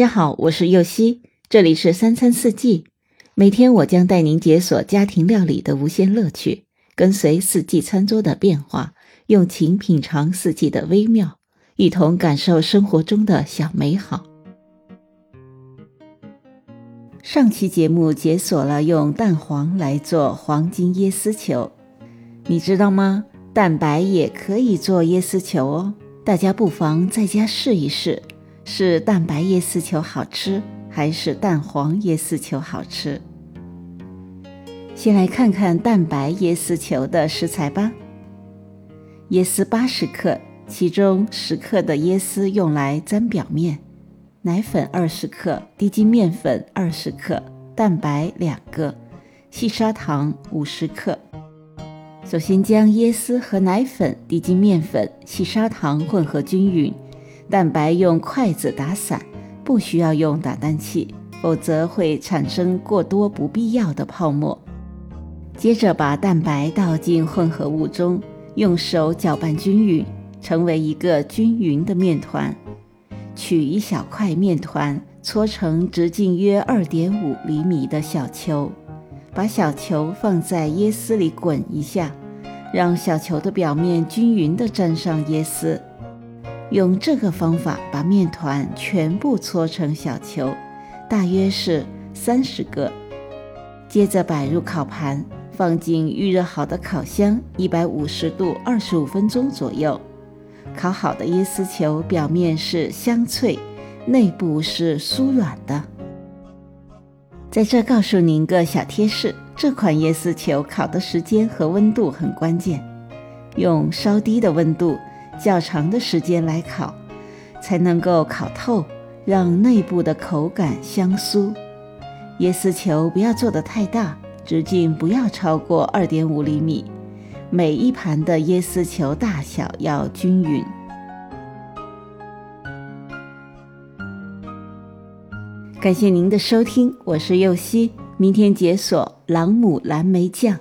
大家好，我是右希，这里是三餐四季。每天我将带您解锁家庭料理的无限乐趣，跟随四季餐桌的变化，用情品尝四季的微妙，一同感受生活中的小美好。上期节目解锁了用蛋黄来做黄金椰丝球，你知道吗？蛋白也可以做椰丝球哦，大家不妨在家试一试。是蛋白椰丝球好吃，还是蛋黄椰丝球好吃？先来看看蛋白椰丝球的食材吧。椰丝八十克，其中十克的椰丝用来沾表面。奶粉二十克，低筋面粉二十克，蛋白两个，细砂糖五十克。首先将椰丝和奶粉、低筋面粉、细砂糖混合均匀。蛋白用筷子打散，不需要用打蛋器，否则会产生过多不必要的泡沫。接着把蛋白倒进混合物中，用手搅拌均匀，成为一个均匀的面团。取一小块面团，搓成直径约二点五厘米的小球，把小球放在椰丝里滚一下，让小球的表面均匀地沾上椰丝。用这个方法把面团全部搓成小球，大约是三十个。接着摆入烤盘，放进预热好的烤箱，一百五十度，二十五分钟左右。烤好的椰丝球表面是香脆，内部是酥软的。在这告诉您个小贴士：这款椰丝球烤的时间和温度很关键，用稍低的温度。较长的时间来烤，才能够烤透，让内部的口感香酥。椰丝球不要做得太大，直径不要超过二点五厘米。每一盘的椰丝球大小要均匀。感谢您的收听，我是右希，明天解锁朗姆蓝莓酱。